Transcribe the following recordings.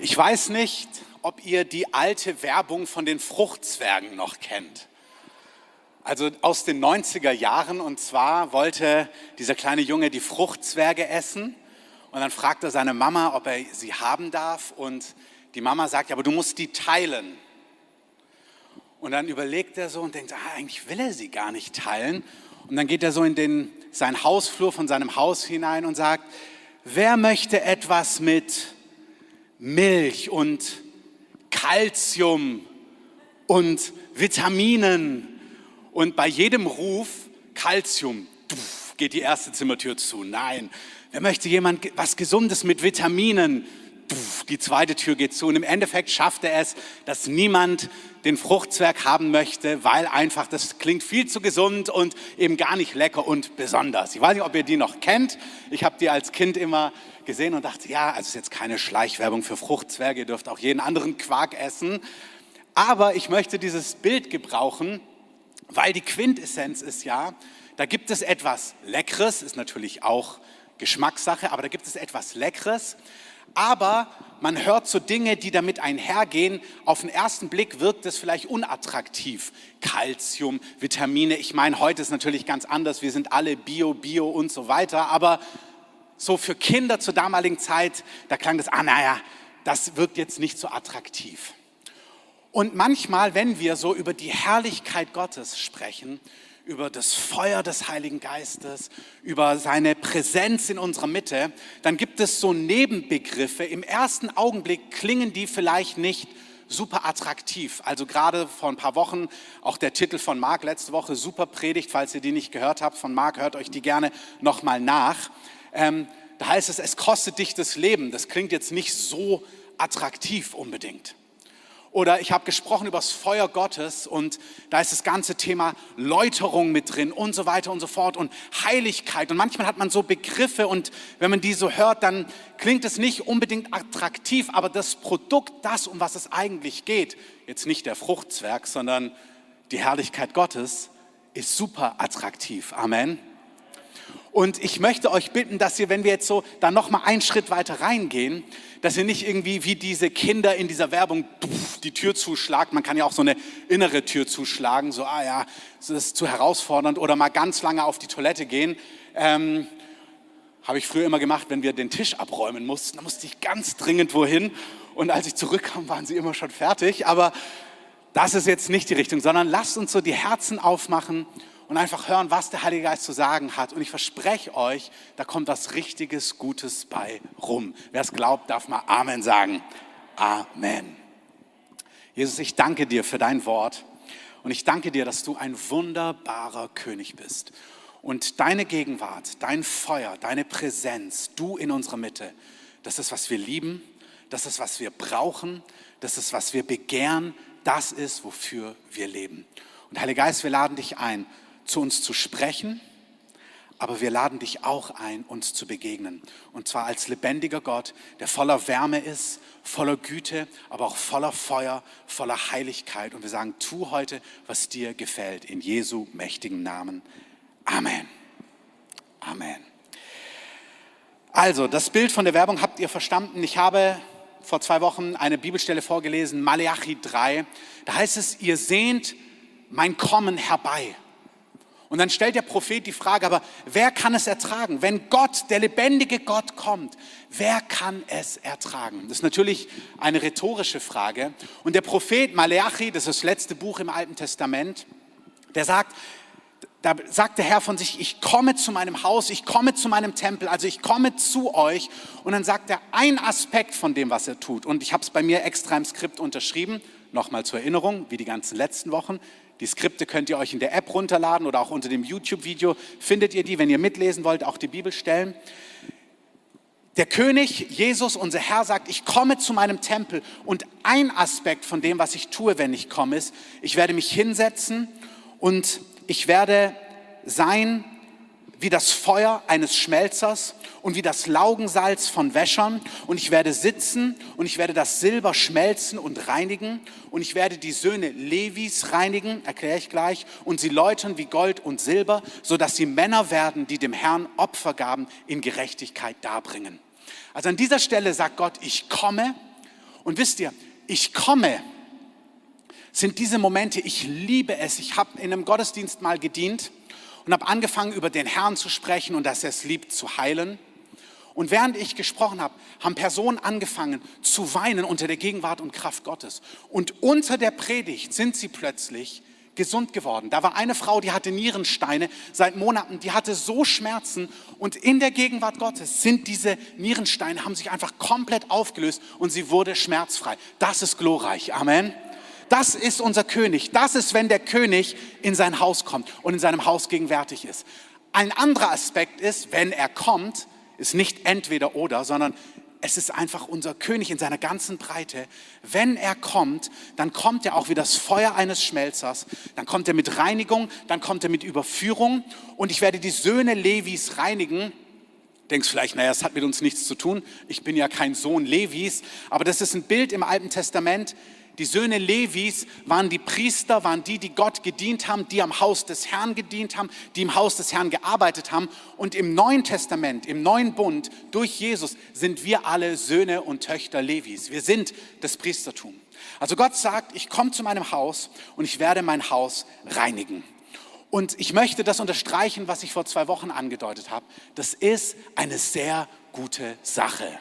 Ich weiß nicht, ob ihr die alte Werbung von den Fruchtzwergen noch kennt. Also aus den 90er Jahren und zwar wollte dieser kleine Junge die Fruchtzwerge essen und dann fragt er seine Mama, ob er sie haben darf und die Mama sagt, ja, aber du musst die teilen. Und dann überlegt er so und denkt, ah, eigentlich will er sie gar nicht teilen. Und dann geht er so in den, seinen Hausflur von seinem Haus hinein und sagt, wer möchte etwas mit Milch und Kalzium und Vitaminen? Und bei jedem Ruf Kalzium geht die erste Zimmertür zu. Nein, wer möchte jemand was Gesundes mit Vitaminen? die zweite Tür geht zu. Und im Endeffekt schafft er es, dass niemand den Fruchtzwerg haben möchte, weil einfach das klingt viel zu gesund und eben gar nicht lecker und besonders. Ich weiß nicht, ob ihr die noch kennt. Ich habe die als Kind immer gesehen und dachte, ja, also ist jetzt keine Schleichwerbung für Fruchtzwerge, ihr dürft auch jeden anderen Quark essen. Aber ich möchte dieses Bild gebrauchen, weil die Quintessenz ist ja, da gibt es etwas Leckeres, ist natürlich auch Geschmackssache, aber da gibt es etwas Leckeres, aber man hört so Dinge, die damit einhergehen. Auf den ersten Blick wirkt es vielleicht unattraktiv. Kalzium, Vitamine. Ich meine, heute ist natürlich ganz anders. Wir sind alle Bio, Bio und so weiter. Aber so für Kinder zur damaligen Zeit, da klang das, ah naja, das wirkt jetzt nicht so attraktiv. Und manchmal, wenn wir so über die Herrlichkeit Gottes sprechen, über das Feuer des Heiligen Geistes, über seine Präsenz in unserer Mitte, dann gibt es so Nebenbegriffe. Im ersten Augenblick klingen die vielleicht nicht super attraktiv. Also gerade vor ein paar Wochen, auch der Titel von Marc letzte Woche, super Predigt, falls ihr die nicht gehört habt von Marc, hört euch die gerne nochmal nach. Ähm, da heißt es, es kostet dich das Leben. Das klingt jetzt nicht so attraktiv unbedingt. Oder ich habe gesprochen über das Feuer Gottes und da ist das ganze Thema Läuterung mit drin und so weiter und so fort und Heiligkeit. Und manchmal hat man so Begriffe und wenn man die so hört, dann klingt es nicht unbedingt attraktiv, aber das Produkt, das, um was es eigentlich geht, jetzt nicht der Fruchtzwerg, sondern die Herrlichkeit Gottes, ist super attraktiv. Amen. Und ich möchte euch bitten, dass ihr, wenn wir jetzt so da noch mal einen Schritt weiter reingehen, dass ihr nicht irgendwie wie diese Kinder in dieser Werbung die Tür zuschlagt. Man kann ja auch so eine innere Tür zuschlagen, so, ah ja, das ist zu herausfordernd oder mal ganz lange auf die Toilette gehen. Ähm, Habe ich früher immer gemacht, wenn wir den Tisch abräumen mussten. Da musste ich ganz dringend wohin. Und als ich zurückkam, waren sie immer schon fertig. Aber das ist jetzt nicht die Richtung, sondern lasst uns so die Herzen aufmachen und einfach hören, was der Heilige Geist zu sagen hat. Und ich verspreche euch, da kommt was richtiges, Gutes bei rum. Wer es glaubt, darf mal Amen sagen. Amen. Jesus, ich danke dir für dein Wort und ich danke dir, dass du ein wunderbarer König bist. Und deine Gegenwart, dein Feuer, deine Präsenz, du in unserer Mitte, das ist, was wir lieben, das ist, was wir brauchen, das ist, was wir begehren, das ist, wofür wir leben. Und Heiliger Geist, wir laden dich ein, zu uns zu sprechen, aber wir laden dich auch ein, uns zu begegnen. Und zwar als lebendiger Gott, der voller Wärme ist, voller Güte, aber auch voller Feuer, voller Heiligkeit. Und wir sagen, tu heute, was dir gefällt. In Jesu mächtigen Namen. Amen. Amen. Also, das Bild von der Werbung habt ihr verstanden. Ich habe vor zwei Wochen eine Bibelstelle vorgelesen, Maleachi 3. Da heißt es, ihr sehnt mein Kommen herbei. Und dann stellt der Prophet die Frage, aber wer kann es ertragen? Wenn Gott, der lebendige Gott kommt, wer kann es ertragen? Das ist natürlich eine rhetorische Frage. Und der Prophet Maleachi, das ist das letzte Buch im Alten Testament, der sagt, da sagt der Herr von sich, ich komme zu meinem Haus, ich komme zu meinem Tempel, also ich komme zu euch. Und dann sagt er ein Aspekt von dem, was er tut. Und ich habe es bei mir extra im Skript unterschrieben, nochmal zur Erinnerung, wie die ganzen letzten Wochen. Die Skripte könnt ihr euch in der App runterladen oder auch unter dem YouTube-Video findet ihr die, wenn ihr mitlesen wollt, auch die Bibelstellen. Der König Jesus, unser Herr, sagt, ich komme zu meinem Tempel und ein Aspekt von dem, was ich tue, wenn ich komme, ist, ich werde mich hinsetzen und ich werde sein wie das Feuer eines Schmelzers und wie das Laugensalz von Wäschern. Und ich werde sitzen und ich werde das Silber schmelzen und reinigen. Und ich werde die Söhne Levis reinigen, erkläre ich gleich, und sie läutern wie Gold und Silber, sodass sie Männer werden, die dem Herrn Opfergaben in Gerechtigkeit darbringen. Also an dieser Stelle sagt Gott, ich komme Und wisst ihr, ich komme, sind diese Momente, ich liebe es. Ich habe in einem Gottesdienst mal gedient und habe angefangen, über den Herrn zu sprechen und dass er es liebt, zu heilen. Und während ich gesprochen habe, haben Personen angefangen zu weinen unter der Gegenwart und Kraft Gottes. Und unter der Predigt sind sie plötzlich gesund geworden. Da war eine Frau, die hatte Nierensteine seit Monaten, die hatte so Schmerzen und in der Gegenwart Gottes sind diese Nierensteine, haben sich einfach komplett aufgelöst und sie wurde schmerzfrei. Das ist glorreich. Amen. Das ist unser König. Das ist, wenn der König in sein Haus kommt und in seinem Haus gegenwärtig ist. Ein anderer Aspekt ist, wenn er kommt, ist nicht entweder oder, sondern es ist einfach unser König in seiner ganzen Breite. Wenn er kommt, dann kommt er auch wie das Feuer eines Schmelzers, dann kommt er mit Reinigung, dann kommt er mit Überführung und ich werde die Söhne Levis reinigen. Denkst vielleicht, naja, das hat mit uns nichts zu tun. Ich bin ja kein Sohn Levis, aber das ist ein Bild im Alten Testament. Die Söhne Levis waren die Priester, waren die, die Gott gedient haben, die am Haus des Herrn gedient haben, die im Haus des Herrn gearbeitet haben. Und im Neuen Testament, im neuen Bund, durch Jesus sind wir alle Söhne und Töchter Levis. Wir sind das Priestertum. Also Gott sagt, ich komme zu meinem Haus und ich werde mein Haus reinigen. Und ich möchte das unterstreichen, was ich vor zwei Wochen angedeutet habe. Das ist eine sehr gute Sache.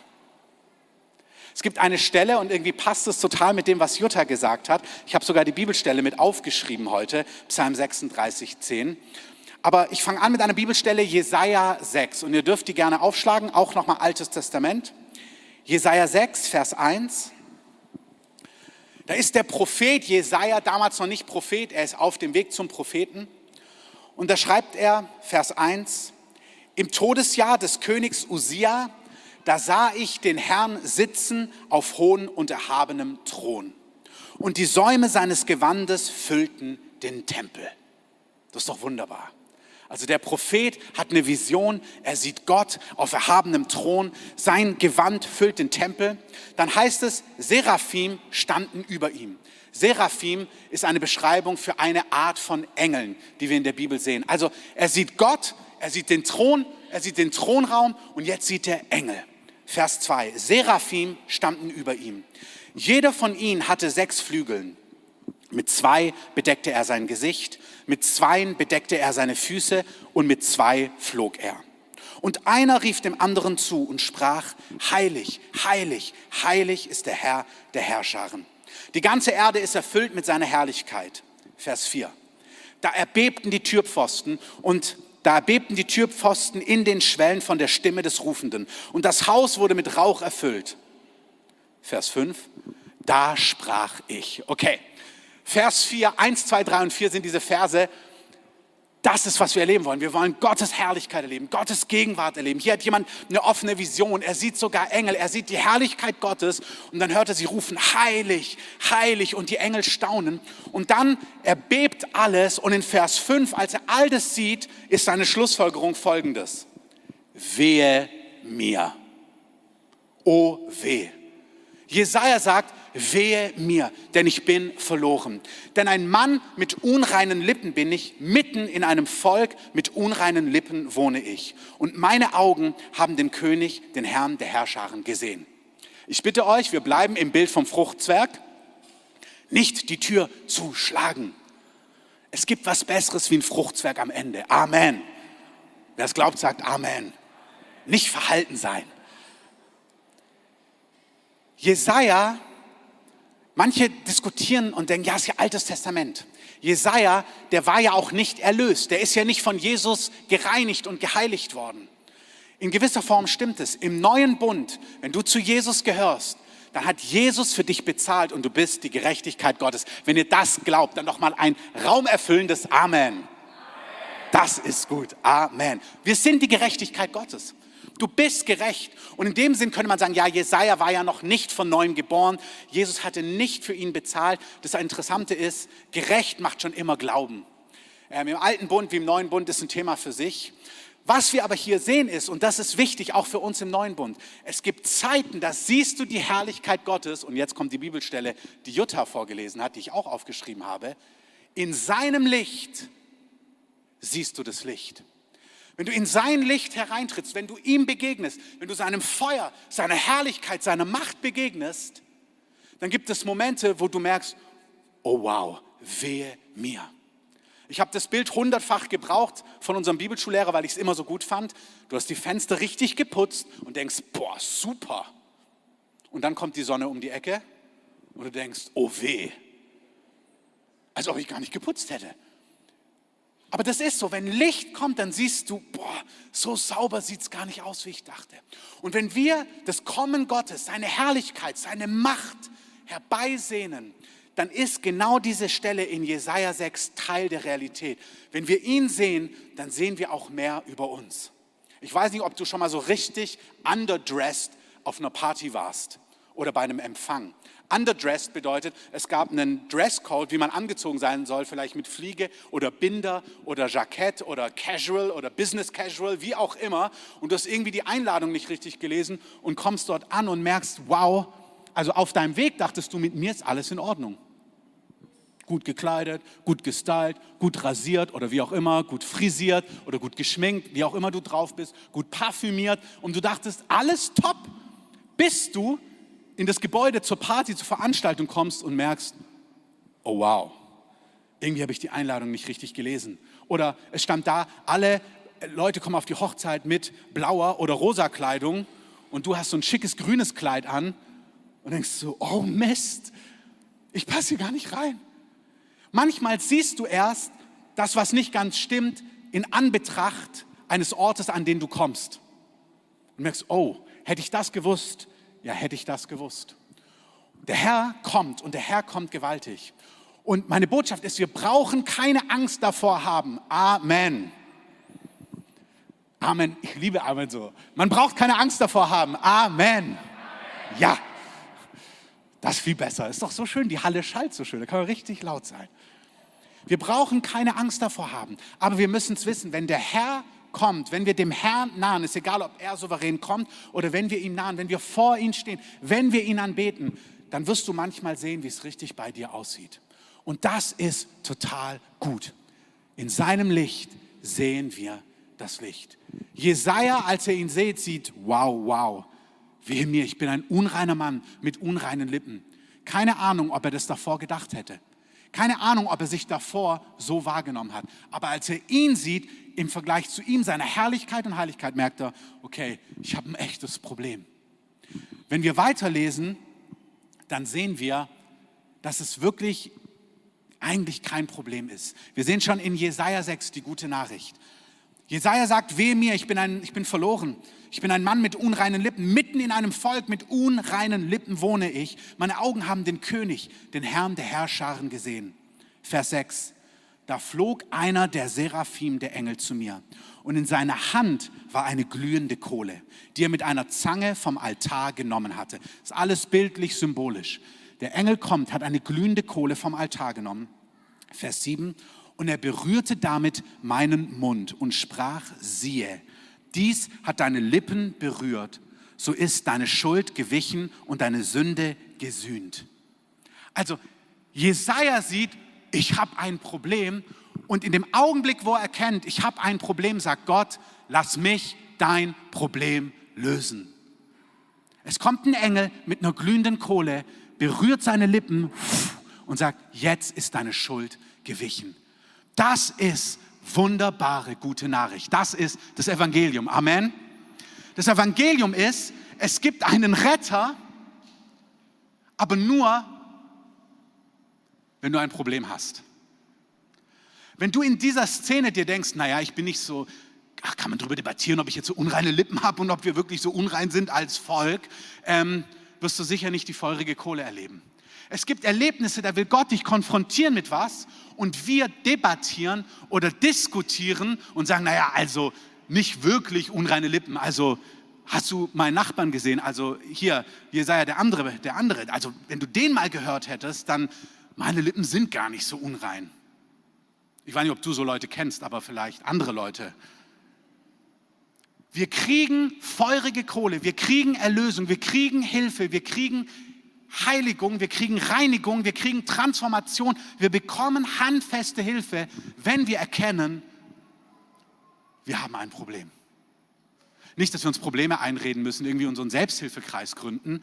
Es gibt eine Stelle und irgendwie passt es total mit dem, was Jutta gesagt hat. Ich habe sogar die Bibelstelle mit aufgeschrieben heute, Psalm 36, 10. Aber ich fange an mit einer Bibelstelle, Jesaja 6. Und ihr dürft die gerne aufschlagen, auch nochmal Altes Testament. Jesaja 6, Vers 1. Da ist der Prophet Jesaja, damals noch nicht Prophet, er ist auf dem Weg zum Propheten. Und da schreibt er, Vers 1, im Todesjahr des Königs Usia, da sah ich den Herrn sitzen auf hohem und erhabenem Thron. Und die Säume seines Gewandes füllten den Tempel. Das ist doch wunderbar. Also der Prophet hat eine Vision, er sieht Gott auf erhabenem Thron, sein Gewand füllt den Tempel. Dann heißt es, Seraphim standen über ihm. Seraphim ist eine Beschreibung für eine Art von Engeln, die wir in der Bibel sehen. Also er sieht Gott, er sieht den Thron, er sieht den Thronraum und jetzt sieht er Engel. Vers 2. Seraphim standen über ihm. Jeder von ihnen hatte sechs Flügeln. Mit zwei bedeckte er sein Gesicht, mit zweien bedeckte er seine Füße und mit zwei flog er. Und einer rief dem anderen zu und sprach, heilig, heilig, heilig ist der Herr der Herrscharen. Die ganze Erde ist erfüllt mit seiner Herrlichkeit. Vers 4. Da erbebten die Türpfosten und da erbebten die Türpfosten in den Schwellen von der Stimme des Rufenden. Und das Haus wurde mit Rauch erfüllt. Vers 5. Da sprach ich. Okay. Vers 4, 1, 2, 3 und 4 sind diese Verse, das ist, was wir erleben wollen. Wir wollen Gottes Herrlichkeit erleben, Gottes Gegenwart erleben. Hier hat jemand eine offene Vision. Er sieht sogar Engel. Er sieht die Herrlichkeit Gottes. Und dann hört er sie rufen, heilig, heilig. Und die Engel staunen. Und dann erbebt alles. Und in Vers 5, als er all das sieht, ist seine Schlussfolgerung folgendes. Wehe mir. Oh weh. Jesaja sagt, wehe mir, denn ich bin verloren. Denn ein Mann mit unreinen Lippen bin ich, mitten in einem Volk mit unreinen Lippen wohne ich. Und meine Augen haben den König, den Herrn der Herrscharen gesehen. Ich bitte euch, wir bleiben im Bild vom Fruchtzwerg, nicht die Tür zu schlagen. Es gibt was Besseres wie ein Fruchtzwerg am Ende. Amen. Wer es glaubt, sagt Amen. Nicht verhalten sein. Jesaja, manche diskutieren und denken, ja, ist ja Altes Testament. Jesaja, der war ja auch nicht erlöst. Der ist ja nicht von Jesus gereinigt und geheiligt worden. In gewisser Form stimmt es. Im neuen Bund, wenn du zu Jesus gehörst, dann hat Jesus für dich bezahlt und du bist die Gerechtigkeit Gottes. Wenn ihr das glaubt, dann noch mal ein raumerfüllendes Amen. Das ist gut. Amen. Wir sind die Gerechtigkeit Gottes. Du bist gerecht. Und in dem Sinn könnte man sagen, ja, Jesaja war ja noch nicht von neuem geboren. Jesus hatte nicht für ihn bezahlt. Das Interessante ist, gerecht macht schon immer Glauben. Ähm, Im alten Bund wie im neuen Bund ist ein Thema für sich. Was wir aber hier sehen ist, und das ist wichtig auch für uns im neuen Bund, es gibt Zeiten, da siehst du die Herrlichkeit Gottes, und jetzt kommt die Bibelstelle, die Jutta vorgelesen hat, die ich auch aufgeschrieben habe, in seinem Licht siehst du das Licht. Wenn du in sein Licht hereintrittst, wenn du ihm begegnest, wenn du seinem Feuer, seiner Herrlichkeit, seiner Macht begegnest, dann gibt es Momente, wo du merkst, oh wow, wehe mir. Ich habe das Bild hundertfach gebraucht von unserem Bibelschullehrer, weil ich es immer so gut fand. Du hast die Fenster richtig geputzt und denkst, boah, super. Und dann kommt die Sonne um die Ecke und du denkst, oh weh. Als ob ich gar nicht geputzt hätte. Aber das ist so, wenn Licht kommt, dann siehst du, boah, so sauber sieht es gar nicht aus, wie ich dachte. Und wenn wir das Kommen Gottes, seine Herrlichkeit, seine Macht herbeisehnen, dann ist genau diese Stelle in Jesaja 6 Teil der Realität. Wenn wir ihn sehen, dann sehen wir auch mehr über uns. Ich weiß nicht, ob du schon mal so richtig underdressed auf einer Party warst oder bei einem Empfang. Underdressed bedeutet, es gab einen Dresscode, wie man angezogen sein soll, vielleicht mit Fliege oder Binder oder Jackett oder Casual oder Business Casual, wie auch immer. Und du hast irgendwie die Einladung nicht richtig gelesen und kommst dort an und merkst, wow, also auf deinem Weg dachtest du, mit mir ist alles in Ordnung. Gut gekleidet, gut gestylt, gut rasiert oder wie auch immer, gut frisiert oder gut geschminkt, wie auch immer du drauf bist, gut parfümiert und du dachtest, alles top, bis du in das Gebäude zur Party, zur Veranstaltung kommst und merkst, oh wow, irgendwie habe ich die Einladung nicht richtig gelesen. Oder es stand da, alle Leute kommen auf die Hochzeit mit blauer oder rosa Kleidung und du hast so ein schickes grünes Kleid an und denkst so, oh Mist, ich passe hier gar nicht rein. Manchmal siehst du erst das, was nicht ganz stimmt, in Anbetracht eines Ortes, an den du kommst. Und merkst, oh, hätte ich das gewusst, ja, hätte ich das gewusst. Der Herr kommt und der Herr kommt gewaltig. Und meine Botschaft ist, wir brauchen keine Angst davor haben. Amen. Amen. Ich liebe Amen so. Man braucht keine Angst davor haben. Amen. Ja. Das ist viel besser. Ist doch so schön. Die Halle schallt so schön. Da kann man richtig laut sein. Wir brauchen keine Angst davor haben. Aber wir müssen es wissen, wenn der Herr kommt, wenn wir dem Herrn nahen, ist egal, ob er souverän kommt oder wenn wir ihm nahen, wenn wir vor ihm stehen, wenn wir ihn anbeten, dann wirst du manchmal sehen, wie es richtig bei dir aussieht. Und das ist total gut. In seinem Licht sehen wir das Licht. Jesaja, als er ihn sieht, sieht, wow, wow, Wehe mir, ich bin ein unreiner Mann mit unreinen Lippen. Keine Ahnung, ob er das davor gedacht hätte. Keine Ahnung, ob er sich davor so wahrgenommen hat. Aber als er ihn sieht, im Vergleich zu ihm, seiner Herrlichkeit und Heiligkeit, merkt er, okay, ich habe ein echtes Problem. Wenn wir weiterlesen, dann sehen wir, dass es wirklich eigentlich kein Problem ist. Wir sehen schon in Jesaja 6 die gute Nachricht. Jesaja sagt, wehe mir, ich bin, ein, ich bin verloren. Ich bin ein Mann mit unreinen Lippen. Mitten in einem Volk mit unreinen Lippen wohne ich. Meine Augen haben den König, den Herrn der Herrscharen gesehen. Vers 6. Da flog einer der Seraphim, der Engel, zu mir. Und in seiner Hand war eine glühende Kohle, die er mit einer Zange vom Altar genommen hatte. Das ist alles bildlich, symbolisch. Der Engel kommt, hat eine glühende Kohle vom Altar genommen. Vers 7 und er berührte damit meinen Mund und sprach, siehe, dies hat deine Lippen berührt, so ist deine Schuld gewichen und deine Sünde gesühnt. Also Jesaja sieht, ich habe ein Problem und in dem Augenblick, wo er erkennt, ich habe ein Problem, sagt Gott, lass mich dein Problem lösen. Es kommt ein Engel mit einer glühenden Kohle, berührt seine Lippen und sagt, jetzt ist deine Schuld gewichen. Das ist wunderbare gute Nachricht. Das ist das Evangelium. Amen. Das Evangelium ist, es gibt einen Retter, aber nur, wenn du ein Problem hast. Wenn du in dieser Szene dir denkst, naja, ich bin nicht so, ach, kann man darüber debattieren, ob ich jetzt so unreine Lippen habe und ob wir wirklich so unrein sind als Volk, ähm, wirst du sicher nicht die feurige Kohle erleben. Es gibt Erlebnisse, da will Gott dich konfrontieren mit was und wir debattieren oder diskutieren und sagen, naja, also nicht wirklich unreine Lippen. Also hast du meinen Nachbarn gesehen? Also hier, hier sei ja der andere, der andere. Also wenn du den mal gehört hättest, dann meine Lippen sind gar nicht so unrein. Ich weiß nicht, ob du so Leute kennst, aber vielleicht andere Leute. Wir kriegen feurige Kohle, wir kriegen Erlösung, wir kriegen Hilfe, wir kriegen Heiligung, wir kriegen Reinigung, wir kriegen Transformation, wir bekommen handfeste Hilfe, wenn wir erkennen, wir haben ein Problem. Nicht, dass wir uns Probleme einreden müssen, irgendwie unseren Selbsthilfekreis gründen,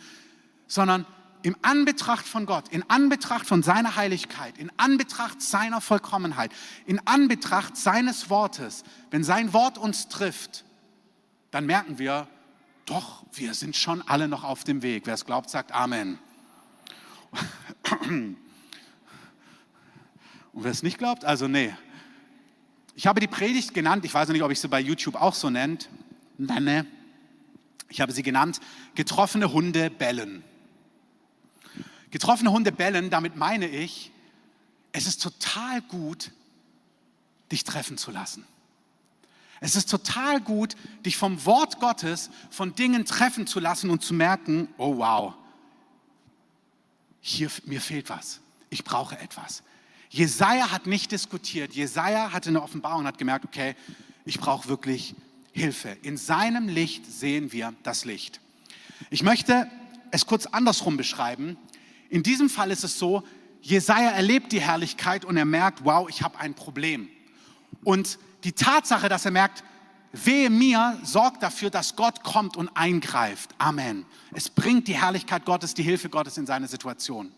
sondern im Anbetracht von Gott, in Anbetracht von seiner Heiligkeit, in Anbetracht seiner Vollkommenheit, in Anbetracht seines Wortes, wenn sein Wort uns trifft, dann merken wir, doch, wir sind schon alle noch auf dem Weg. Wer es glaubt, sagt Amen. Und wer es nicht glaubt, also nee. Ich habe die Predigt genannt, ich weiß nicht, ob ich sie bei YouTube auch so nennt, nenne. Ich habe sie genannt, getroffene Hunde bellen. Getroffene Hunde bellen, damit meine ich, es ist total gut, dich treffen zu lassen. Es ist total gut, dich vom Wort Gottes, von Dingen treffen zu lassen und zu merken, oh wow, hier, mir fehlt was. Ich brauche etwas. Jesaja hat nicht diskutiert. Jesaja hatte eine Offenbarung und hat gemerkt, okay, ich brauche wirklich Hilfe. In seinem Licht sehen wir das Licht. Ich möchte es kurz andersrum beschreiben. In diesem Fall ist es so, Jesaja erlebt die Herrlichkeit und er merkt, wow, ich habe ein Problem. Und die Tatsache, dass er merkt, wehe mir, sorgt dafür, dass Gott kommt und eingreift. Amen. Es bringt die Herrlichkeit Gottes, die Hilfe Gottes in seine Situation.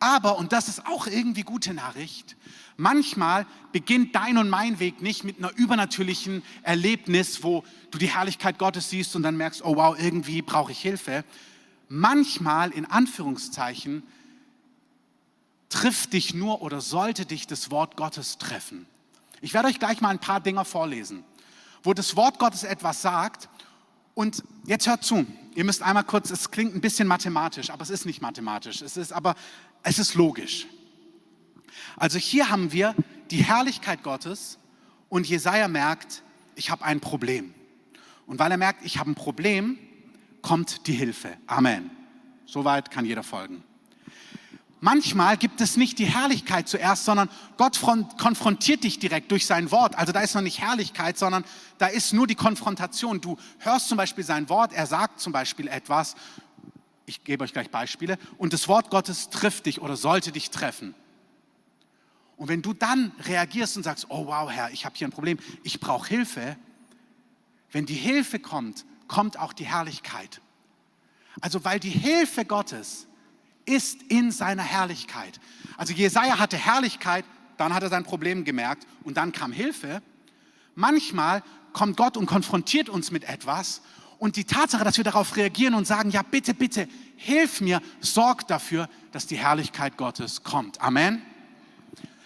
Aber, und das ist auch irgendwie gute Nachricht, manchmal beginnt dein und mein Weg nicht mit einer übernatürlichen Erlebnis, wo du die Herrlichkeit Gottes siehst und dann merkst, oh wow, irgendwie brauche ich Hilfe. Manchmal, in Anführungszeichen, trifft dich nur oder sollte dich das Wort Gottes treffen. Ich werde euch gleich mal ein paar Dinge vorlesen, wo das Wort Gottes etwas sagt. Und jetzt hört zu, ihr müsst einmal kurz, es klingt ein bisschen mathematisch, aber es ist nicht mathematisch, es ist aber, es ist logisch. Also hier haben wir die Herrlichkeit Gottes und Jesaja merkt, ich habe ein Problem. Und weil er merkt, ich habe ein Problem, kommt die Hilfe. Amen. Soweit kann jeder folgen. Manchmal gibt es nicht die Herrlichkeit zuerst, sondern Gott konfrontiert dich direkt durch sein Wort. Also da ist noch nicht Herrlichkeit, sondern da ist nur die Konfrontation. Du hörst zum Beispiel sein Wort, er sagt zum Beispiel etwas. Ich gebe euch gleich Beispiele. Und das Wort Gottes trifft dich oder sollte dich treffen. Und wenn du dann reagierst und sagst, oh wow, Herr, ich habe hier ein Problem, ich brauche Hilfe, wenn die Hilfe kommt, kommt auch die Herrlichkeit. Also weil die Hilfe Gottes ist in seiner Herrlichkeit. Also Jesaja hatte Herrlichkeit, dann hat er sein Problem gemerkt und dann kam Hilfe. Manchmal kommt Gott und konfrontiert uns mit etwas und die Tatsache, dass wir darauf reagieren und sagen, ja bitte, bitte, hilf mir, sorgt dafür, dass die Herrlichkeit Gottes kommt. Amen.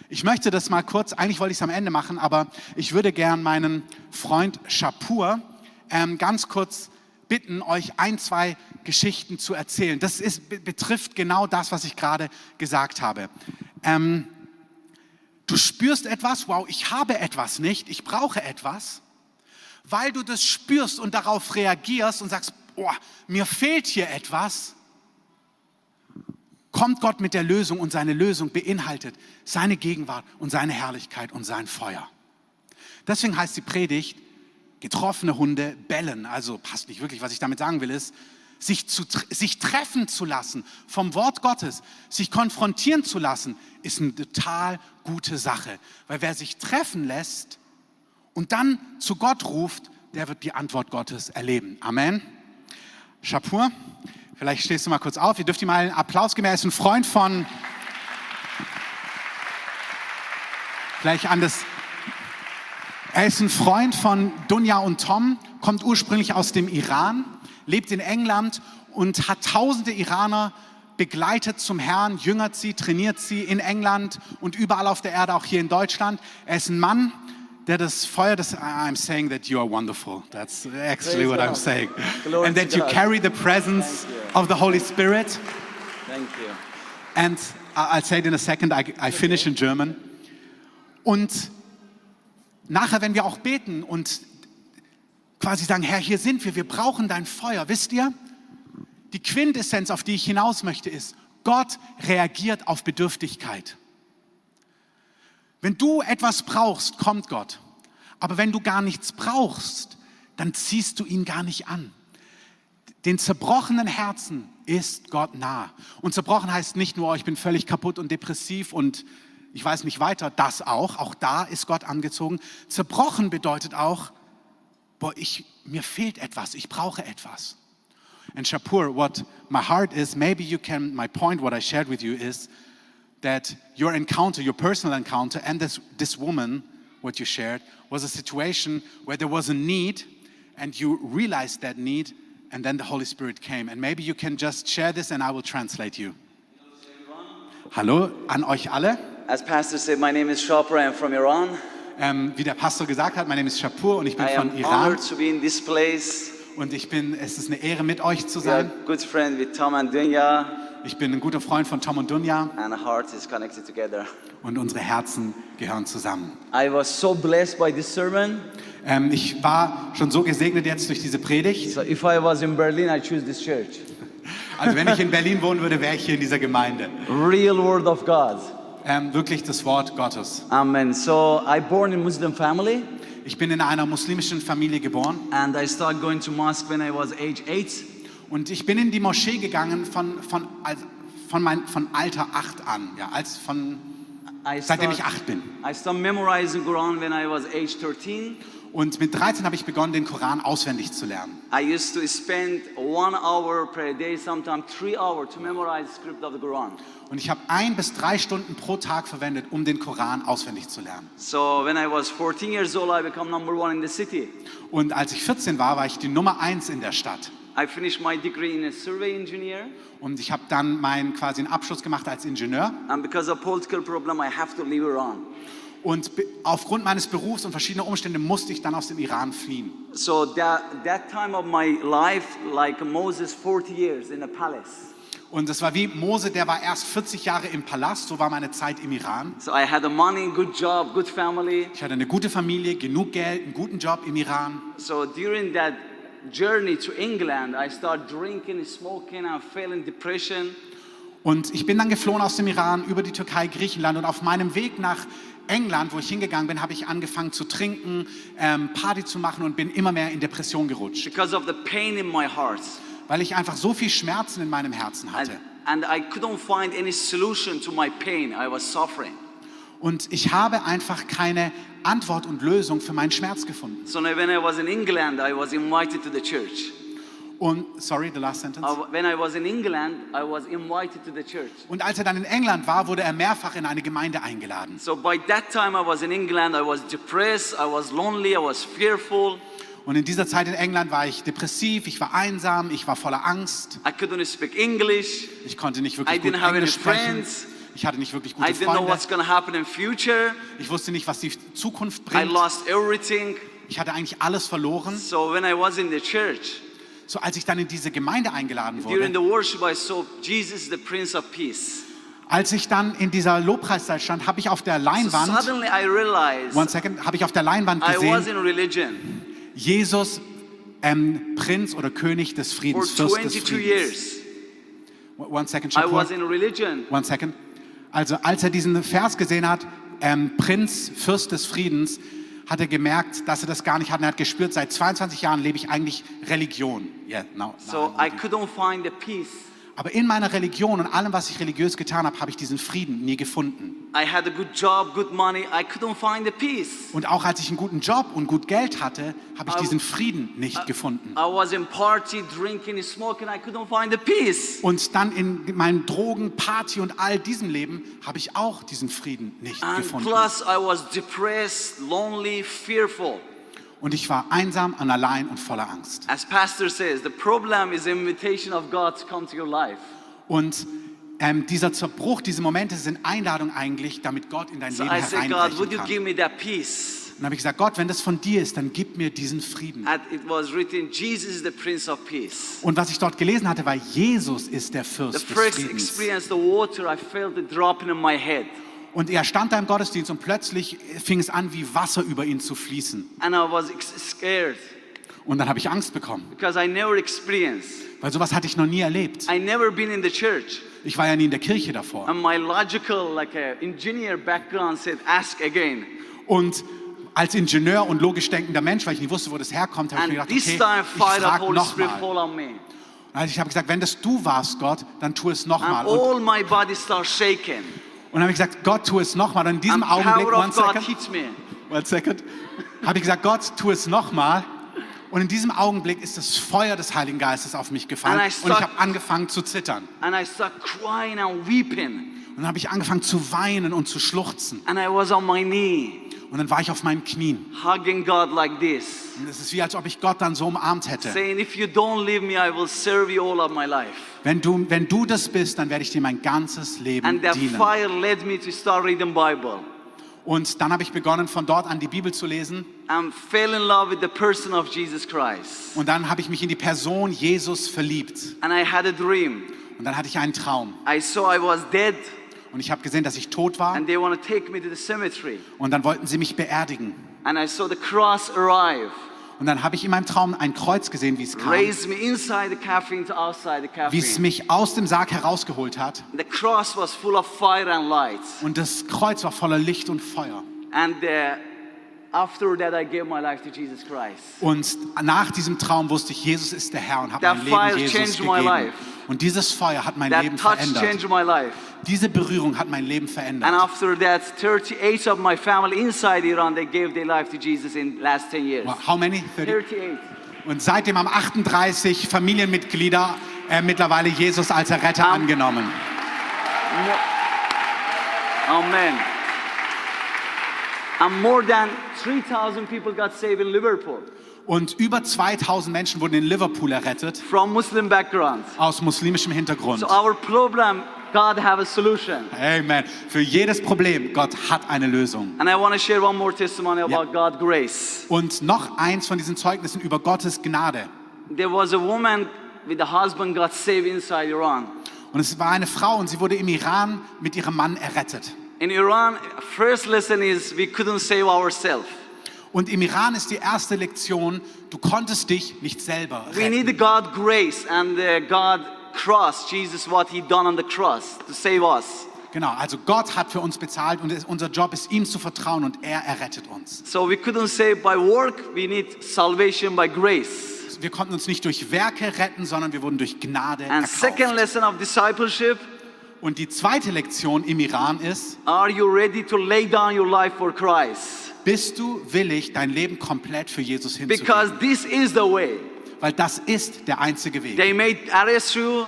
Ich möchte das mal kurz, eigentlich wollte ich es am Ende machen, aber ich würde gern meinen Freund Shapur ähm, ganz kurz bitten, euch ein, zwei Geschichten zu erzählen. Das ist, betrifft genau das, was ich gerade gesagt habe. Ähm, du spürst etwas, wow, ich habe etwas nicht, ich brauche etwas, weil du das spürst und darauf reagierst und sagst, oh, mir fehlt hier etwas, kommt Gott mit der Lösung und seine Lösung beinhaltet seine Gegenwart und seine Herrlichkeit und sein Feuer. Deswegen heißt die Predigt, getroffene Hunde bellen. Also passt nicht wirklich, was ich damit sagen will, ist, sich, zu, sich treffen zu lassen vom Wort Gottes, sich konfrontieren zu lassen, ist eine total gute Sache. Weil wer sich treffen lässt und dann zu Gott ruft, der wird die Antwort Gottes erleben. Amen. Shapur, vielleicht stehst du mal kurz auf. Ihr dürft ihm mal einen Applaus geben. Er ist ein Freund von. Gleich an das er ist ein Freund von Dunja und Tom, kommt ursprünglich aus dem Iran, lebt in England und hat tausende Iraner begleitet zum Herrn, jüngert sie, trainiert sie in England und überall auf der Erde, auch hier in Deutschland. Er ist ein Mann, der das Feuer des I'm saying that you are wonderful. That's actually what I'm saying. And that you carry the presence of the Holy Spirit. Thank you. And I'll say it in a second. I, I finish in German. Und nachher, wenn wir auch beten und quasi sagen, Herr, hier sind wir, wir brauchen dein Feuer, wisst ihr? Die Quintessenz, auf die ich hinaus möchte, ist, Gott reagiert auf Bedürftigkeit. Wenn du etwas brauchst, kommt Gott. Aber wenn du gar nichts brauchst, dann ziehst du ihn gar nicht an. Den zerbrochenen Herzen ist Gott nah. Und zerbrochen heißt nicht nur, oh, ich bin völlig kaputt und depressiv und ich weiß nicht weiter, das auch, auch da ist Gott angezogen. Zerbrochen bedeutet auch, boah, ich, mir fehlt etwas, ich brauche etwas. And Shapur, what my heart is, maybe you can, my point, what I shared with you is that your encounter, your personal encounter, and this, this woman, what you shared, was a situation where there was a need and you realized that need, and then the Holy Spirit came. And maybe you can just share this and I will translate you. Hallo an euch alle. As Pastor said, my name is Shopra. I'm from Iran. Ähm, wie der Pastor gesagt hat, mein Name ist Shapur und ich bin I von am Iran. honored to be in this place. Und ich bin, es ist eine Ehre, mit euch zu We are sein. good friend with Tom and Dunya, Ich bin ein guter Freund von Tom und Dunja and our heart is connected together. und unsere Herzen gehören zusammen. I was so blessed by this sermon. Ähm, ich war schon so gesegnet jetzt durch diese Predigt. So if I was in Berlin, I choose this church. Also wenn ich in Berlin wohnen würde, wäre ich hier in dieser Gemeinde. Real word of God. Ähm, wirklich das Wort Gottes. Amen. So I born in Muslim family, Ich bin in einer muslimischen Familie geboren and I started going to mosque when I was age eight. und ich bin in die Moschee gegangen von, von, von, mein, von Alter 8 an, ja, als von, I seitdem start, ich 8 bin. I started memorizing Quran when I was age 13. Und mit 13 habe ich begonnen, den Koran auswendig zu lernen. I used to spend one hour per day, sometimes three hours, to memorize the script of the Quran. Und ich habe ein bis drei Stunden pro Tag verwendet, um den Koran auswendig zu lernen. So when I was 14 years old, I became number one in the city. Und als ich 14 war, war ich die Nummer 1 in der Stadt. I finished my degree in a survey engineer, Und ich habe dann meinen quasi einen Abschluss gemacht als Ingenieur. and because of political problem, I have to leave Iran. Und aufgrund meines Berufs und verschiedener Umstände musste ich dann aus dem Iran fliehen. So that that time of my life, like Moses, 40 years in a palace. Und das war wie Mose, der war erst 40 Jahre im Palast, so war meine Zeit im Iran. So I had a money, good job, good family. Ich hatte eine gute Familie, genug Geld, einen guten Job im Iran. So during that journey to England, I started drinking, smoking, and fell in depression. Und ich bin dann geflohen aus dem Iran über die Türkei, Griechenland und auf meinem Weg nach England, wo ich hingegangen bin, habe ich angefangen zu trinken, ähm, Party zu machen und bin immer mehr in Depression gerutscht, because of the pain in my heart. weil ich einfach so viel Schmerzen in meinem Herzen And, hatte. and I couldn't find any solution to my pain I was suffering. Und ich habe einfach keine Antwort und Lösung für meinen Schmerz gefunden. So when I was in England, I was invited to the church. Und, sorry, the last sentence. Uh, when I was in England, I was invited to the church. Und als er dann in England war, wurde er mehrfach in eine Gemeinde eingeladen. So by that time I was in England, I was depressed, I was lonely, I was fearful. Und in dieser Zeit in England war ich depressiv, ich war einsam, ich war voller Angst. I couldn't speak English. Ich konnte nicht I wirklich gut didn't have any Englisch sprechen. friends. Ich hatte nicht wirklich I gute didn't know Freunde. what's going to happen in future. Ich wusste nicht, was die Zukunft I bringt. lost everything. Ich hatte eigentlich alles verloren. So when I was in the church, So als ich dann in diese Gemeinde eingeladen during wurde, the worship, I saw Jesus, the Prince of Peace. als ich dann in dieser Lobpreiszeit stand, habe ich auf der So Leinwand, suddenly I realized one second, habe ich auf der Leinwand I was gesehen, in religion Jesus, ähm, Prinz oder König des for Friedens, Fürst des 22 Friedens. years. One second, I was in religion. One second. Also als er diesen Vers gesehen hat, ähm, Prinz, Fürst des Friedens, hat er gemerkt, dass er das gar nicht hat. Und er hat gespürt, seit 22 Jahren lebe ich eigentlich Religion. Yeah, now, now So I couldn't find the peace. Aber in meiner Religion und allem, was ich religiös getan habe, habe ich diesen Frieden nie gefunden. I good job, good money. I. Und auch als ich einen guten Job und gut Geld hatte, habe ich I- diesen Frieden nicht gefunden. I was in party, drinking, smoking. I couldn't find the peace. Und dann in meinen Drogen, Party und all diesem Leben habe ich auch diesen Frieden nicht And gefunden. plus, I was depressed, lonely, fearful. Und ich war einsam und allein und voller Angst. As Pastor says, the problem is the invitation of God to come to your life. Und ähm, dieser Zerbruch, diese Momente sind Einladung eigentlich, damit Gott in dein So Leben I said, God, would you kann. give me that peace? Und dann habe ich gesagt, Gott, wenn das von dir ist, dann gib mir diesen Frieden. And it was written, Jesus is the Prince of Peace. Und was ich dort gelesen hatte, war, Jesus ist der The Fürst des first Friedens. Und er stand da im Gottesdienst und plötzlich fing es an, wie Wasser über ihn zu fließen. And I was ex- scared Und dann habe ich Angst bekommen, weil sowas hatte ich noch nie erlebt. I never been in the church. Ich war ja nie in der Kirche davor. And my logical, like background said, ask again. Und als Ingenieur und logisch denkender Mensch, weil ich nicht wusste, wo das herkommt, habe ich mir gedacht, okay, ich frage nochmal. Also ich habe gesagt, wenn das du warst, Gott, dann tu es nochmal. Und, habe ich gesagt, Gott, tu es nochmal. Und in diesem And Augenblick, one God second, one second, habe ich gesagt, Gott, tu es nochmal. Und in diesem Augenblick ist das Feuer des Heiligen Geistes auf mich gefallen I und ich start- habe angefangen zu zittern. And I start crying and weeping. Und dann habe ich angefangen zu weinen und zu schluchzen. And I was on my knee, Und dann war ich auf meinen Knien. hugging God like this, Und es ist wie, als ob ich Gott dann so umarmt hätte. saying, If you don't leave me, I will serve you all of my life. Wenn du, wenn du das bist, dann werde ich dir mein ganzes Leben And that dienen. fire led me to start reading Bible Und dann habe ich begonnen, von dort an die Bibel zu lesen. and fell in love with the person of Jesus Christ. Und dann habe ich mich in die Person Jesus verliebt. And I had a dream. Und dann hatte ich einen Traum. I saw I was dead, Und ich habe gesehen, dass ich tot war. and they want to take me to the cemetery. Und dann wollten sie mich beerdigen. And I saw the cross arrive, Und dann habe ich in meinem Traum ein Kreuz gesehen, wie es kam. the the Wie es mich aus dem Sarg herausgeholt hat. The. Und das Kreuz war voller Licht und Feuer. And uh, after that, I gave my life to Jesus Christ. Und nach diesem Traum wusste ich, Jesus ist der Herr und habe mein Leben Jesus gegeben. life. Und dieses Feuer hat mein That Leben verändert. changed my life. Diese Berührung hat mein Leben And verändert. after that, 38 of my family inside Iran, they gave their life to Jesus in last 10 years. Wow, How many? 30? 38. Und seitdem haben 38 Familienmitglieder äh, mittlerweile Jesus als Retter Am- angenommen. Amen. And more than 3,000 people got saved in Liverpool Und über 2000 Menschen wurden in Liverpool errettet from Muslim backgrounds. aus muslimischem Hintergrund. So our problem, God have a solution. Amen. Für jedes Problem, Gott hat eine Lösung. And I want to share one more testimony about God's grace. Und noch eins von diesen Zeugnissen über Gottes Gnade. There was a woman with a husband got saved inside Iran. Und es war eine Frau und sie wurde im Iran mit ihrem Mann errettet. In Iran, first lesson is we couldn't save ourselves. Und im Iran ist die erste Lektion, du konntest dich nicht selber We retten. need God grace and uh, God cross, Jesus what he done on the cross to save us. Genau, also Gott hat für uns bezahlt und unser Job ist, ihm zu vertrauen und er errettet uns. So we couldn't save by work, we need salvation by grace. Wir konnten uns nicht durch Werke retten, sondern wir wurden durch Gnade And second erkauft. lesson of discipleship, Und die zweite Lektion im Iran ist, are you ready to lay down your life for Christ? bist du willig, dein Leben komplett für Jesus hinzugeben? Because this is the way. Weil das ist der einzige Weg. They may arrest you,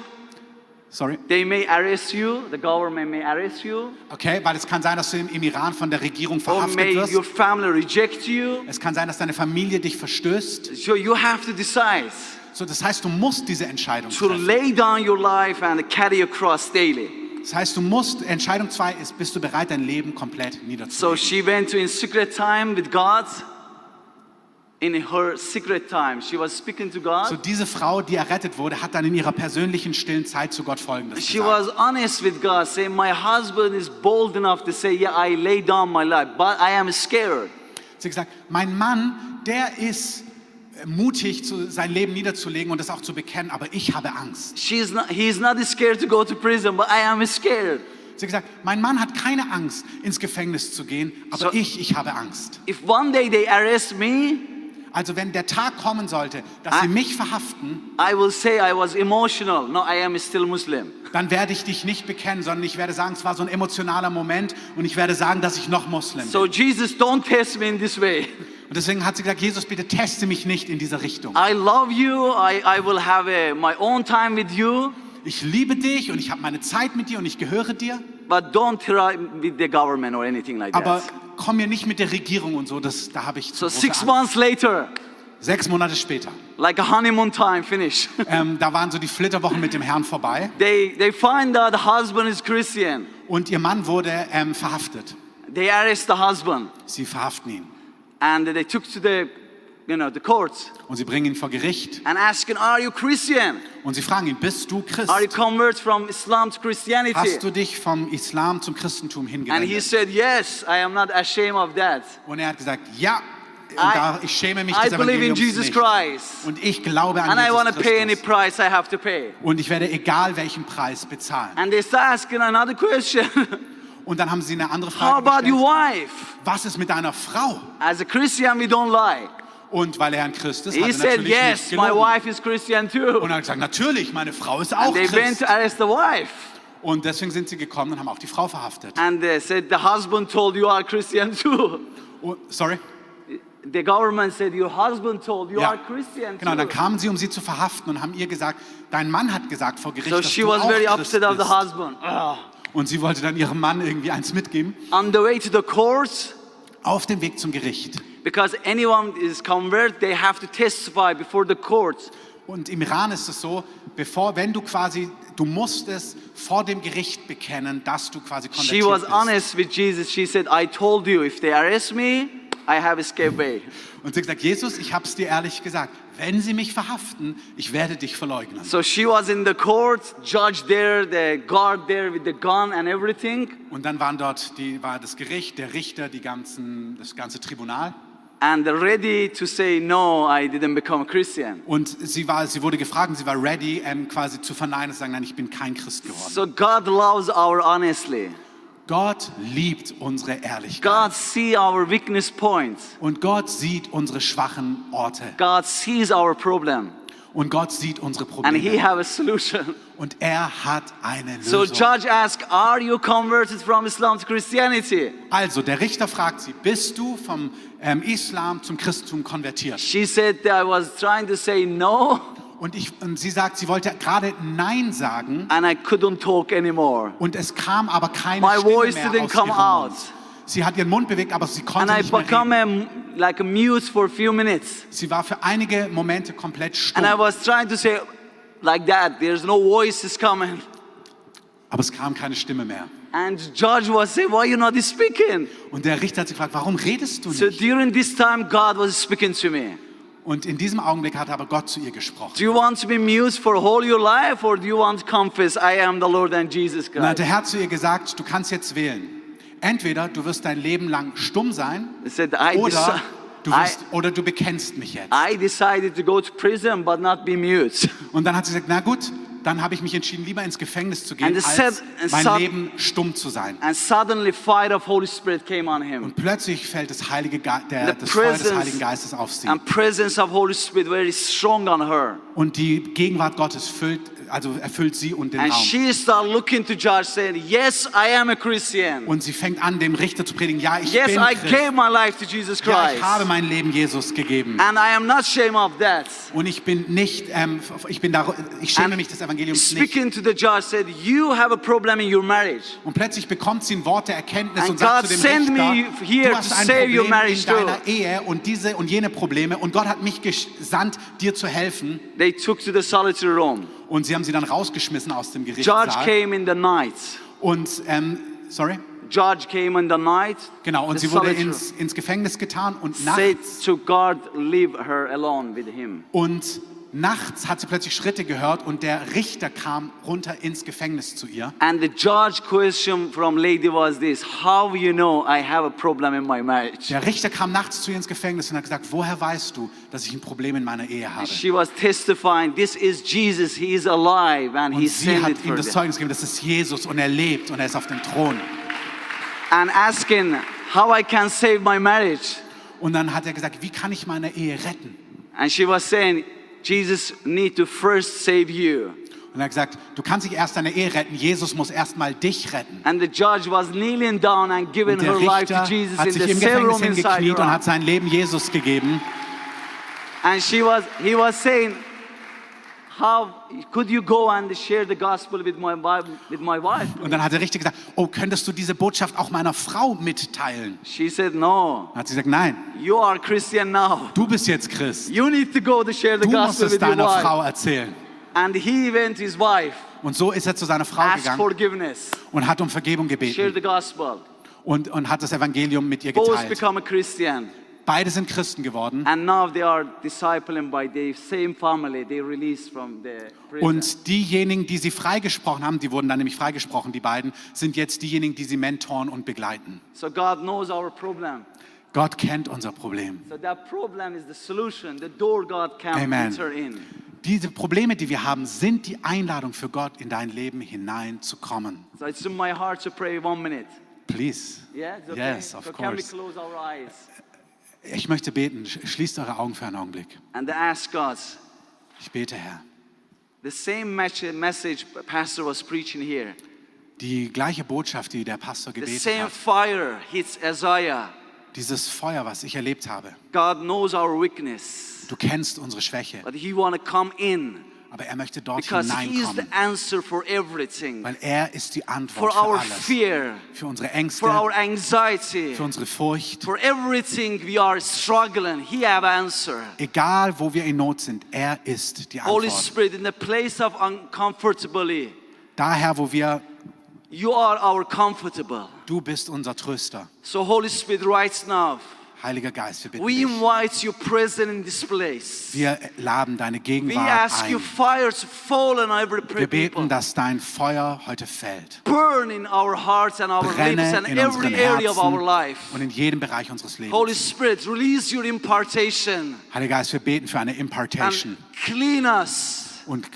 Sorry. they may arrest you, the government may arrest you, Okay, weil es kann sein, dass du im Iran von der Regierung or verhaftet may your wirst. family reject you. Es kann sein, dass deine Familie dich verstößt. So you have to decide So, das heißt, du musst diese Entscheidung to treffen. lay down your life and carry your cross daily. Das heißt, du musst, Entscheidung zwei ist, bist du bereit, dein Leben komplett So niederzulegen. she went to in secret time with God. In her secret time, she was speaking to God. So, diese Frau, die errettet wurde, hat dann in ihrer persönlichen stillen Zeit zu Gott Folgendes She gesagt. was honest with God, saying, My husband is bold enough to say, Yeah, I lay down my life, but I am scared. Sie hat gesagt, mein Mann, der ist mutig, zu, sein Leben niederzulegen und das auch zu bekennen, aber ich habe Angst. She's not, he's not scared to go to prison, but I am scared. Sie hat gesagt, mein Mann hat keine Angst, ins Gefängnis zu gehen, aber So- ich, ich habe Angst. If one day they arrest me, Also wenn der Tag kommen sollte, dass Ah. sie mich verhaften, I will say I was emotional. No, I am still Muslim. dann werde ich dich nicht bekennen, sondern ich werde sagen, es war so ein emotionaler Moment und ich werde sagen, dass ich noch Muslim bin. So, Jesus, don't test me in this way. Und deswegen hat sie gesagt, Jesus, bitte teste mich nicht in dieser Richtung. I love you. I, I will have a, my own time with you, Ich liebe dich und ich habe meine Zeit mit dir und ich gehöre dir, but don't try with the government or anything like aber that. komm mir nicht mit der Regierung und so, das, da habe ich So, six Angst. months later, Sechs Monate später, like a honeymoon time, finish. ähm, da waren so die Flitterwochen mit dem Herrn vorbei they, they find out the husband is Christian. und ihr Mann wurde ähm, verhaftet. They arrest the husband Sie verhaften ihn and they took to the, you know, the courts und sie bringen ihn vor Gericht and asking, are you Christian? und sie fragen ihn, bist du Christ? Are you convert from Islam to Christianity? Hast du dich vom Islam zum Christentum And he hingewendet? said, yes, I am not ashamed of that. Und er hat gesagt, ja, I- da, ich schäme mich I des believe in Jesus nicht. Christ. Und ich glaube an And I Jesus pay any Christus. price I have to pay. Und ich werde egal welchen Preis bezahlen. And they start asking another question. Und dann haben sie eine andere How Frage about your gestellt. wife? Was ist mit deiner Frau? As a Christian, we don't lie. Und weil er ein Christ ist, hat He er said, natürlich yes, nicht my gelogen. wife is Christian Und too. er hat gesagt, natürlich, meine Frau ist auch And they went Christ. to arrest the wife. Und deswegen sind sie gekommen und haben auch die Frau verhaftet. And they said, the husband told you are Christian too. Oh, sorry? the government said, Your husband told you Ja. are Christian. Genau, too." dann kamen sie, um sie zu verhaften und haben ihr gesagt, dein Mann hat gesagt vor Gericht, So dass she du was auch very Christ upset of the bist. husband. Ah. Und sie wollte dann ihrem Mann irgendwie eins mitgeben. On the way to the courts, Auf dem Weg zum Gericht. because anyone is convert, they have to testify before the courts. Und im Iran ist es so, bevor, wenn du quasi, du musst es vor dem Gericht bekennen, dass du quasi She konvertiert was bist. honest with Jesus. She said, I told you, if they arrest me, I have escape way. Und sie hat gesagt, Jesus, ich habe es dir ehrlich gesagt, wenn sie mich verhaften, ich werde dich verleugnen. So she was in the court, judge there, the guard there with the gun and everything. Und dann waren dort die, war das Gericht, der Richter, die ganzen, das ganze Tribunal. And ready to say, no, I didn't become a Christian. Und sie, war, sie wurde gefragt sie war ready, ähm, quasi zu verneinen und zu sagen, nein, ich bin kein Christ geworden. So God loves our honestly. Gott liebt unsere Ehrlichkeit. God see our weakness points. Und Gott sieht unsere schwachen Orte. God sees our problem. Und Gott sieht unsere And he Probleme. have a solution. Und er hat eine So Lösung. judge asked, are you converted from Islam to Christianity? Also, der Richter fragt sie, bist du vom ähm, Islam zum Christentum konvertiert? She said that I was trying to say no Und, ich, und sie sagt, sie wollte gerade Nein sagen and I couldn't talk anymore. und es kam aber keine My Stimme voice mehr didn't aus come ihrem out. Mund. Sie hat ihren Mund bewegt, aber sie And konnte I nicht mehr become reden. a, like a mute for a few minutes. Sie war für einige Momente komplett stumm. And I was trying to say like that. There's no voices coming. Aber es kam keine Stimme mehr. And judge was saying, why you not speaking? Und der Richter hat sie gefragt, warum redest du So nicht? during this time, God was speaking to me. Und in diesem Augenblick hat aber Gott zu ihr gesprochen. Do you want to be mute for all your life or do you want to confess, I am the Lord and Jesus Und dann hat Christ? der Herr zu ihr gesagt, du kannst jetzt wählen. Entweder du wirst dein Leben lang stumm sein said, I, oder du, I, wirst, oder du bekennst mich jetzt. I decided to go to prison but not be mute. Und dann hat sie gesagt, na gut, dann habe ich mich entschieden, lieber ins Gefängnis zu gehen, als mein Leben stumm zu sein. And suddenly fire of Holy Spirit came on him. Und plötzlich fällt das, Heilige Ge der, das Feuer des Heiligen Geistes auf sie. And presence of Holy Spirit very strong on her. Und die Gegenwart Gottes füllt, also erfüllt sie und den And Raum. she started looking to judge saying, yes, I am a Christian. Und sie fängt an, dem Richter zu predigen, ja, ich Yes, bin I Christ. gave my life to Jesus Ja, Christ. ich habe mein Leben Jesus gegeben. And I am not ashamed of that. Und ich bin nicht, ähm, ich bin da, ich schäme And mich des Evangeliums nicht. Speaking to the judge said, you have a problem in your marriage. Und plötzlich bekommt sie ein Wort der Erkenntnis And und sagt God zu dem Richter, here du hast to ein save your Problem marriage in deiner too." Ehe und diese und jene Probleme und Gott hat mich gesandt, dir zu helfen. They took to the solitary room. Und sie haben sie dann rausgeschmissen aus dem Judge Gerichtssaal. came in the night. Und, ähm, sorry? Judge came in the night. Genau, und sie wurde ins, ins Gefängnis getan und said nachts, to God, leave her alone with him. und nachts hat sie plötzlich Schritte gehört und der Richter kam runter ins Gefängnis zu ihr. And the judge question from lady was this, how you know I have a problem in my marriage? Der Richter kam nachts zu ihr ins Gefängnis und hat gesagt, woher weißt du, dass ich ein Problem in meiner Ehe habe? She was testifying, this is Jesus, he is alive and he Und sie hat ihm das. Zeugnis gegeben, das ist Jesus und er lebt und er ist auf dem Thron. And asking how I can save my marriage. Und dann hat er gesagt, wie kann ich meine Ehe retten? And she was saying, Jesus need to first save you. Und er hat gesagt, du kannst nicht erst deine Ehe retten, Jesus muss erst mal dich retten. And the judge was kneeling down and giving Und der her life to Jesus hat in sich the im cell Gefängnis room inside hingekniet und hat sein Leben Jesus gegeben. And she was, he was saying, Und dann hat der Richter gesagt, oh, könntest du diese Botschaft auch meiner Frau mitteilen? She said, no, hat sie gesagt, nein, you are Christian now. du bist jetzt Christ. You need to go to share the Du musst gospel es with your deiner wife. Frau erzählen. And he went to his wife, Und so ist er zu seiner Frau asked gegangen forgiveness, und hat um Vergebung share gebeten the gospel. und, und hat das Evangelium mit ihr Both geteilt. become a Christian. Beide sind Christen geworden. Und diejenigen, die sie freigesprochen haben, die wurden dann nämlich freigesprochen, die beiden, sind jetzt diejenigen, die sie mentoren und begleiten. so God knows our problem. Gott kennt unser Problem. So that problem is the solution, the door God can Amen. enter in. Diese Probleme, die wir haben, sind die Einladung für Gott, in dein Leben hineinzukommen. So it's in my heart to pray one minute. Please. Yeah, okay. Yes, of so can we course. close our eyes Ich möchte beten. Sch- Schließt eure Augen für einen Augenblick. and ask God Ich bete, Herr. the same mes- message Pastor was preaching here. Die gleiche Botschaft, die der Pastor The gebetet same hat, fire hits Isaiah. Dieses Feuer, was ich erlebt habe. God knows our weakness, Du kennst unsere Schwäche, but He want to come in aber er möchte dort because He is the hineinkommen, answer for everything, weil er ist die for Antwort für our alles. fear, Für unsere for Ängste, our anxiety, für uncere Furcht. for everything we are struggling. He have answer. Egal, wo wir in Not sind, er ist die Holy Antwort. Spirit, in the place of uncomfortability, Daher, wo wir, you are our comfortable. du bist unser Tröster. So Holy Spirit, right now, Heiliger Geist, wir bitten we invite you present in this place. Wir laden deine We Gegenwart ask you ein. fire to fall on every Wir people. beten, dass dein Feuer heute fällt. Burn in our hearts and our lips Brenne and in every area of our life. und in jedem Bereich unseres Lebens. Holy Spirit, release your impartation Heiliger Geist, wir beten für eine Impartation and clean us, und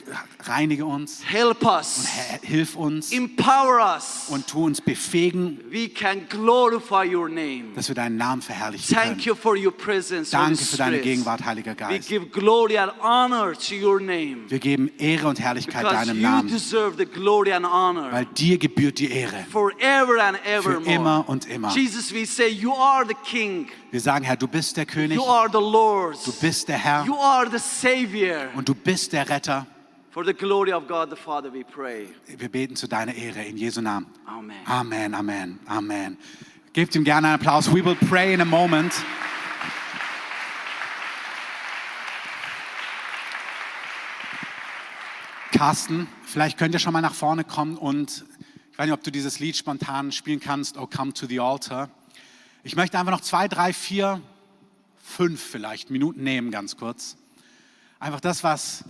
reinige uns, help us, h- hilf uns empower us. und tu uns befähigen, We can glorify your name. dass wir deinen Namen verherrlichen Thank können. you for your presence, Holy Danke für deine. Gegenwart, Heiliger We Geist. give glory and honor to your name Wir geben Ehre und Herrlichkeit because deinem you Namen, deserve the glory and honor weil dir gebührt die Ehre. forever and Für evermore. immer und immer. Jesus, we say you are the King, Wir sagen, Herr, du bist der König, you are the Lord, du bist der Herr you are the Savior. und du bist der Retter. For the glory of God the Father, we pray. Wir beten zu deiner Ehre in Jesu Namen. Amen. Amen, Amen, Amen. Gebt ihm gerne einen Applaus. We will pray in a moment. Carsten, vielleicht könnt ihr schon mal nach vorne kommen und ich weiß nicht, ob du dieses Lied spontan spielen kannst, Oh Come to the Altar. Ich möchte einfach noch zwei, drei, vier, fünf vielleicht Minuten nehmen, ganz kurz. Einfach das, was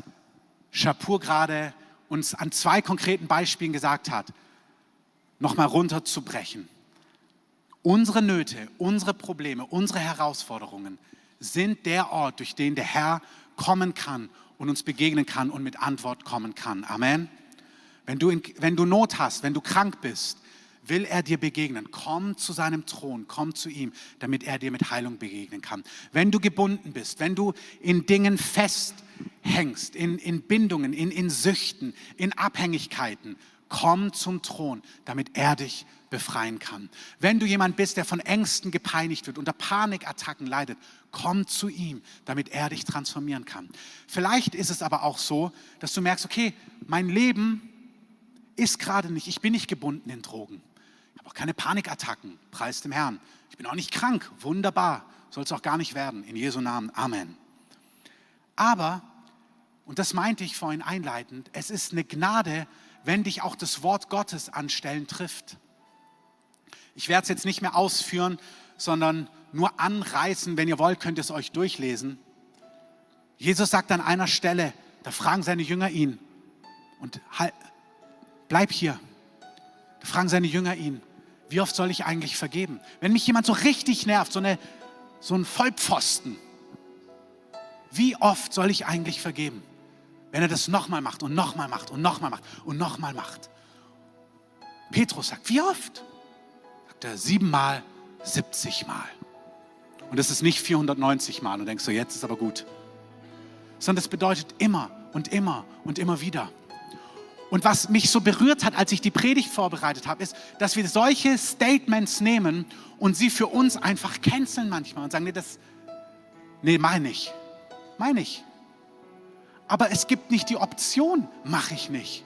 Shapur gerade uns an zwei konkreten Beispielen gesagt hat, nochmal runterzubrechen. Unsere Nöte, unsere Probleme, unsere Herausforderungen sind der Ort, durch den der Herr kommen kann und uns begegnen kann und mit Antwort kommen kann. Amen. Wenn du, in, wenn du Not hast, wenn du krank bist, will er dir begegnen. Komm zu seinem Thron, komm zu ihm, damit er dir mit Heilung begegnen kann. Wenn du gebunden bist, wenn du in Dingen festhängst, in, in Bindungen, in, in Süchten, in Abhängigkeiten, komm zum Thron, damit er dich befreien kann. Wenn du jemand bist, der von Ängsten gepeinigt wird, unter Panikattacken leidet, komm zu ihm, damit er dich transformieren kann. Vielleicht ist es aber auch so, dass du merkst, okay, mein Leben ist gerade nicht, ich bin nicht gebunden in Drogen. Auch keine Panikattacken, preis dem Herrn. Ich bin auch nicht krank, wunderbar, soll es auch gar nicht werden. In Jesu Namen, Amen. Aber, und das meinte ich vorhin einleitend, es ist eine Gnade, wenn dich auch das Wort Gottes an Stellen trifft. Ich werde es jetzt nicht mehr ausführen, sondern nur anreißen. Wenn ihr wollt, könnt ihr es euch durchlesen. Jesus sagt an einer Stelle, da fragen seine Jünger ihn, und halt, bleib hier. Da fragen seine Jünger ihn, wie oft soll ich eigentlich vergeben? Wenn mich jemand so richtig nervt, so, eine, so ein Vollpfosten, wie oft soll ich eigentlich vergeben? Wenn er das nochmal macht und nochmal macht und nochmal macht und nochmal macht. Petrus sagt, wie oft? Sagt er, siebenmal, 70 Mal. Und das ist nicht 490 Mal und denkst so, jetzt ist aber gut. Sondern das bedeutet immer und immer und immer wieder. Und was mich so berührt hat, als ich die Predigt vorbereitet habe, ist, dass wir solche Statements nehmen und sie für uns einfach canceln manchmal und sagen, nee, das, nee, meine ich. Meine ich. Aber es gibt nicht die Option, mache ich nicht.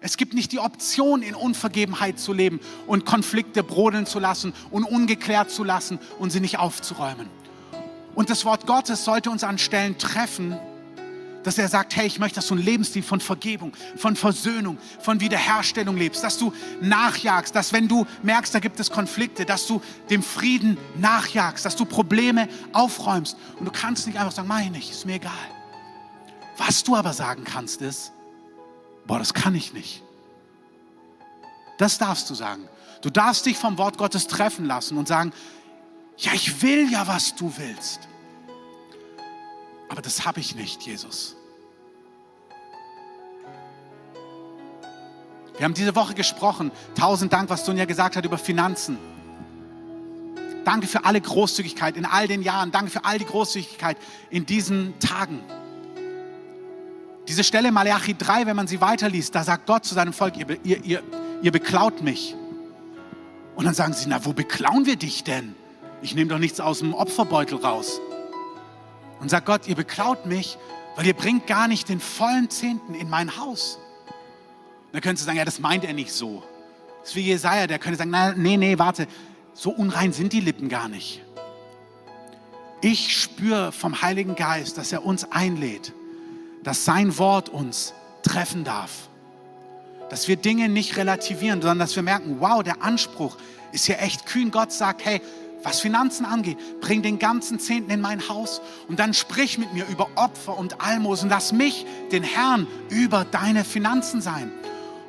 Es gibt nicht die Option, in Unvergebenheit zu leben und Konflikte brodeln zu lassen und ungeklärt zu lassen und sie nicht aufzuräumen. Und das Wort Gottes sollte uns an Stellen treffen, dass er sagt, hey, ich möchte, dass du einen Lebensstil von Vergebung, von Versöhnung, von Wiederherstellung lebst, dass du nachjagst, dass wenn du merkst, da gibt es Konflikte, dass du dem Frieden nachjagst, dass du Probleme aufräumst. Und du kannst nicht einfach sagen, mach ich ist mir egal. Was du aber sagen kannst, ist, boah, das kann ich nicht. Das darfst du sagen. Du darfst dich vom Wort Gottes treffen lassen und sagen, ja, ich will ja, was du willst. Aber das habe ich nicht, Jesus. Wir haben diese Woche gesprochen. Tausend Dank, was Sonja gesagt hat über Finanzen. Danke für alle Großzügigkeit in all den Jahren. Danke für all die Großzügigkeit in diesen Tagen. Diese Stelle Malachi 3, wenn man sie weiterliest, da sagt Gott zu seinem Volk, ihr, ihr, ihr, ihr beklaut mich. Und dann sagen sie, na, wo beklauen wir dich denn? Ich nehme doch nichts aus dem Opferbeutel raus. Und sagt Gott, ihr beklaut mich, weil ihr bringt gar nicht den vollen Zehnten in mein Haus. Dann könntest du sagen, ja, das meint er nicht so. Das ist wie Jesaja, der könnte sagen, na, nee, nee, warte, so unrein sind die Lippen gar nicht. Ich spüre vom Heiligen Geist, dass er uns einlädt, dass sein Wort uns treffen darf. Dass wir Dinge nicht relativieren, sondern dass wir merken, wow, der Anspruch ist hier echt kühn. Gott sagt, hey, was Finanzen angeht, bring den ganzen Zehnten in mein Haus und dann sprich mit mir über Opfer und Almosen. Lass mich, den Herrn, über deine Finanzen sein.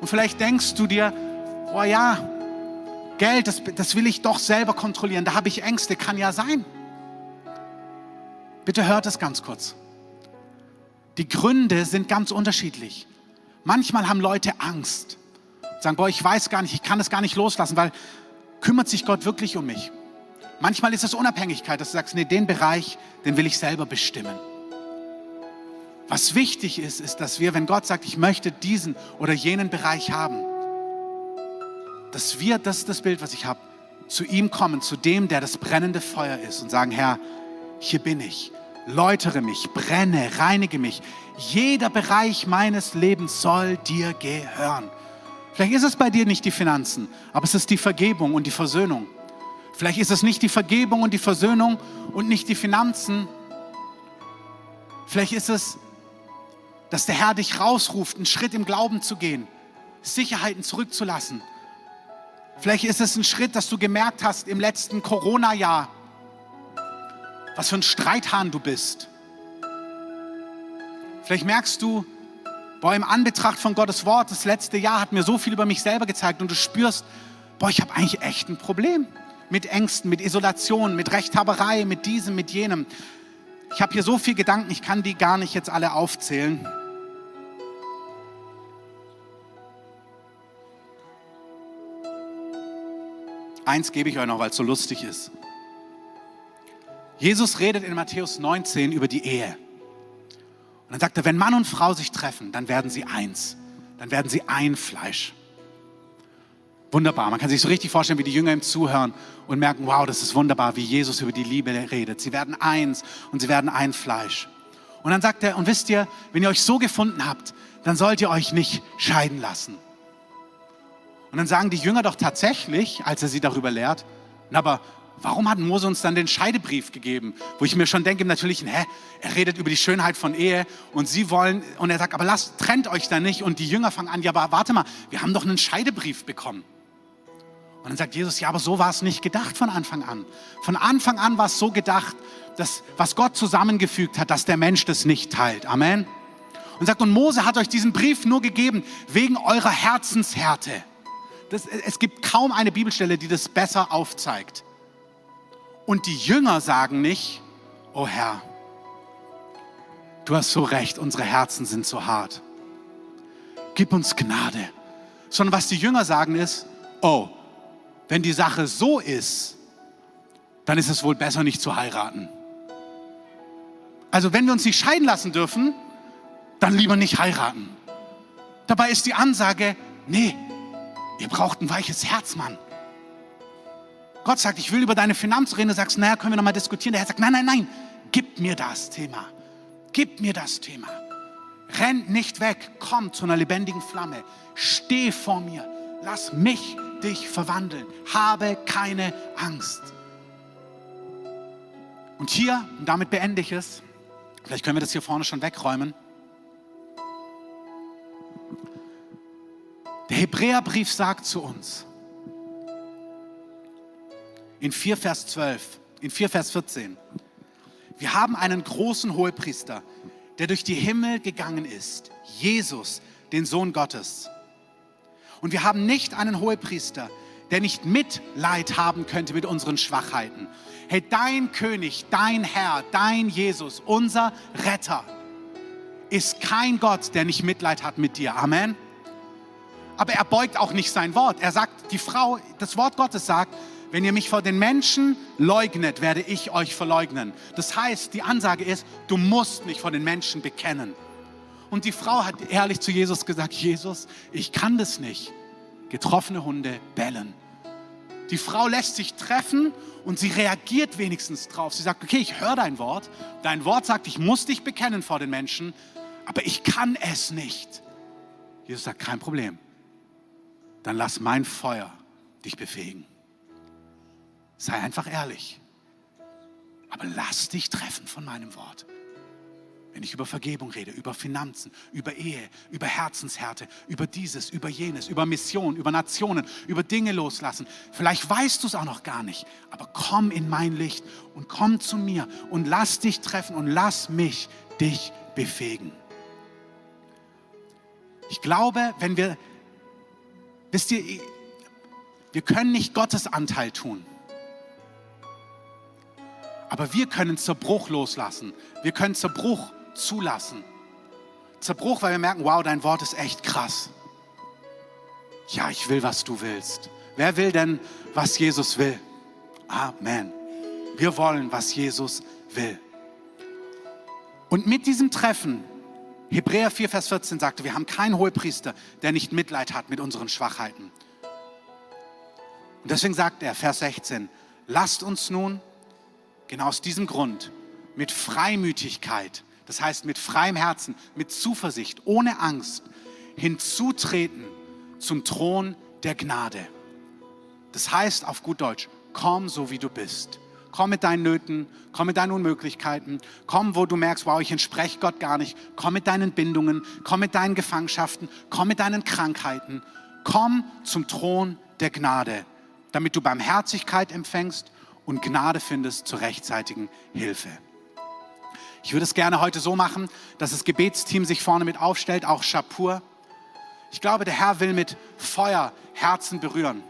Und vielleicht denkst du dir, oh ja, Geld, das, das will ich doch selber kontrollieren. Da habe ich Ängste, kann ja sein. Bitte hört es ganz kurz. Die Gründe sind ganz unterschiedlich. Manchmal haben Leute Angst. Sagen, boah, ich weiß gar nicht, ich kann es gar nicht loslassen, weil kümmert sich Gott wirklich um mich? Manchmal ist es Unabhängigkeit, dass du sagst, nee, den Bereich, den will ich selber bestimmen. Was wichtig ist, ist, dass wir, wenn Gott sagt, ich möchte diesen oder jenen Bereich haben, dass wir, das ist das Bild, was ich habe, zu ihm kommen, zu dem, der das brennende Feuer ist und sagen, Herr, hier bin ich, läutere mich, brenne, reinige mich. Jeder Bereich meines Lebens soll dir gehören. Vielleicht ist es bei dir nicht die Finanzen, aber es ist die Vergebung und die Versöhnung. Vielleicht ist es nicht die Vergebung und die Versöhnung und nicht die Finanzen. Vielleicht ist es, dass der Herr dich rausruft, einen Schritt im Glauben zu gehen, Sicherheiten zurückzulassen. Vielleicht ist es ein Schritt, dass du gemerkt hast im letzten Corona-Jahr, was für ein Streithahn du bist. Vielleicht merkst du, boah, im Anbetracht von Gottes Wort, das letzte Jahr hat mir so viel über mich selber gezeigt und du spürst, boah, ich habe eigentlich echt ein Problem mit Ängsten, mit Isolation, mit Rechthaberei, mit diesem, mit jenem. Ich habe hier so viele Gedanken, ich kann die gar nicht jetzt alle aufzählen. Eins gebe ich euch noch, weil es so lustig ist. Jesus redet in Matthäus 19 über die Ehe. Und dann sagt er, wenn Mann und Frau sich treffen, dann werden sie eins. Dann werden sie ein Fleisch. Wunderbar. Man kann sich so richtig vorstellen, wie die Jünger ihm zuhören und merken, wow, das ist wunderbar, wie Jesus über die Liebe redet. Sie werden eins und sie werden ein Fleisch. Und dann sagt er, und wisst ihr, wenn ihr euch so gefunden habt, dann sollt ihr euch nicht scheiden lassen. Und dann sagen die Jünger doch tatsächlich, als er sie darüber lehrt, na, aber warum hat Mose uns dann den Scheidebrief gegeben? Wo ich mir schon denke, natürlich, hä, er redet über die Schönheit von Ehe und sie wollen, und er sagt, aber lasst, trennt euch da nicht. Und die Jünger fangen an, ja, aber warte mal, wir haben doch einen Scheidebrief bekommen. Und dann sagt Jesus, ja, aber so war es nicht gedacht von Anfang an. Von Anfang an war es so gedacht, dass was Gott zusammengefügt hat, dass der Mensch das nicht teilt. Amen. Und sagt, und Mose hat euch diesen Brief nur gegeben wegen eurer Herzenshärte. Das, es gibt kaum eine Bibelstelle, die das besser aufzeigt. Und die Jünger sagen nicht, oh Herr, du hast so recht, unsere Herzen sind so hart. Gib uns Gnade. Sondern was die Jünger sagen ist, oh, wenn die Sache so ist, dann ist es wohl besser nicht zu heiraten. Also wenn wir uns nicht scheiden lassen dürfen, dann lieber nicht heiraten. Dabei ist die Ansage, nee, ihr braucht ein weiches Herz, Mann. Gott sagt, ich will über deine Finanzen reden. Du sagst, naja, können wir nochmal diskutieren. Der Herr sagt, nein, nein, nein, gib mir das Thema. Gib mir das Thema. Renn nicht weg, komm zu einer lebendigen Flamme. Steh vor mir. Lass mich dich verwandeln. Habe keine Angst. Und hier, und damit beende ich es, vielleicht können wir das hier vorne schon wegräumen. Der Hebräerbrief sagt zu uns, in 4 Vers 12, in 4 Vers 14, wir haben einen großen Hohepriester, der durch die Himmel gegangen ist, Jesus, den Sohn Gottes. Und wir haben nicht einen Hohepriester, der nicht Mitleid haben könnte mit unseren Schwachheiten. Hey, dein König, dein Herr, dein Jesus, unser Retter ist kein Gott, der nicht Mitleid hat mit dir. Amen. Aber er beugt auch nicht sein Wort. Er sagt, die Frau, das Wort Gottes sagt, wenn ihr mich vor den Menschen leugnet, werde ich euch verleugnen. Das heißt, die Ansage ist, du musst mich vor den Menschen bekennen. Und die Frau hat ehrlich zu Jesus gesagt, Jesus, ich kann das nicht. Getroffene Hunde bellen. Die Frau lässt sich treffen und sie reagiert wenigstens drauf. Sie sagt, okay, ich höre dein Wort. Dein Wort sagt, ich muss dich bekennen vor den Menschen, aber ich kann es nicht. Jesus sagt, kein Problem. Dann lass mein Feuer dich befähigen. Sei einfach ehrlich. Aber lass dich treffen von meinem Wort. Wenn ich über Vergebung rede, über Finanzen, über Ehe, über Herzenshärte, über dieses, über jenes, über Mission, über Nationen, über Dinge loslassen. Vielleicht weißt du es auch noch gar nicht, aber komm in mein Licht und komm zu mir und lass dich treffen und lass mich dich befähigen. Ich glaube, wenn wir, wisst ihr, wir können nicht Gottes Anteil tun. Aber wir können Zerbruch loslassen. Wir können Zerbruch zulassen. Zerbruch, weil wir merken, wow, dein Wort ist echt krass. Ja, ich will, was du willst. Wer will denn, was Jesus will? Amen. Wir wollen, was Jesus will. Und mit diesem Treffen, Hebräer 4, Vers 14 sagte, wir haben keinen Hohepriester, der nicht Mitleid hat mit unseren Schwachheiten. Und deswegen sagt er, Vers 16, lasst uns nun, genau aus diesem Grund, mit Freimütigkeit das heißt mit freiem Herzen, mit Zuversicht, ohne Angst, hinzutreten zum Thron der Gnade. Das heißt auf gut Deutsch, komm so wie du bist. Komm mit deinen Nöten, komm mit deinen Unmöglichkeiten, komm, wo du merkst, wow, ich entspreche Gott gar nicht. Komm mit deinen Bindungen, komm mit deinen Gefangenschaften, komm mit deinen Krankheiten. Komm zum Thron der Gnade, damit du Barmherzigkeit empfängst und Gnade findest zur rechtzeitigen Hilfe. Ich würde es gerne heute so machen, dass das Gebetsteam sich vorne mit aufstellt, auch Shapur. Ich glaube, der Herr will mit Feuer Herzen berühren.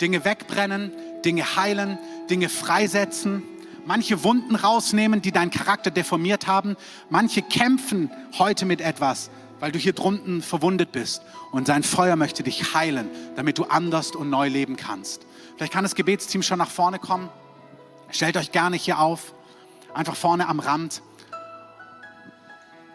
Dinge wegbrennen, Dinge heilen, Dinge freisetzen, manche Wunden rausnehmen, die deinen Charakter deformiert haben. Manche kämpfen heute mit etwas, weil du hier drunten verwundet bist. Und sein Feuer möchte dich heilen, damit du anders und neu leben kannst. Vielleicht kann das Gebetsteam schon nach vorne kommen. Stellt euch gerne hier auf, einfach vorne am Rand.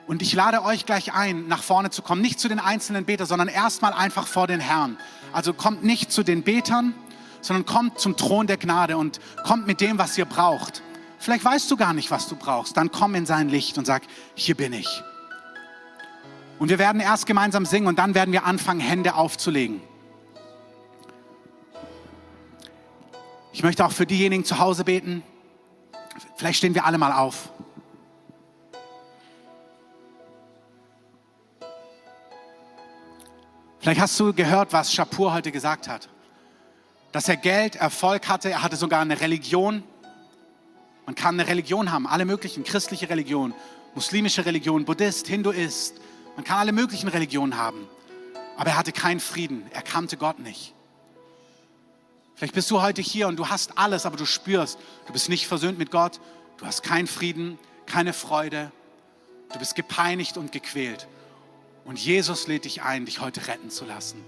Und ich lade euch gleich ein, nach vorne zu kommen. Nicht zu den einzelnen Betern, sondern erstmal einfach vor den Herrn. Also kommt nicht zu den Betern, sondern kommt zum Thron der Gnade und kommt mit dem, was ihr braucht. Vielleicht weißt du gar nicht, was du brauchst. Dann komm in sein Licht und sag, hier bin ich. Und wir werden erst gemeinsam singen und dann werden wir anfangen, Hände aufzulegen. Ich möchte auch für diejenigen zu Hause beten. Vielleicht stehen wir alle mal auf. Vielleicht hast du gehört, was Shapur heute gesagt hat. Dass er Geld, Erfolg hatte, er hatte sogar eine Religion. Man kann eine Religion haben, alle möglichen, christliche Religion, muslimische Religion, Buddhist, Hinduist. Man kann alle möglichen Religionen haben. Aber er hatte keinen Frieden, er kannte Gott nicht. Vielleicht bist du heute hier und du hast alles, aber du spürst, du bist nicht versöhnt mit Gott, du hast keinen Frieden, keine Freude, du bist gepeinigt und gequält. Und Jesus lädt dich ein, dich heute retten zu lassen.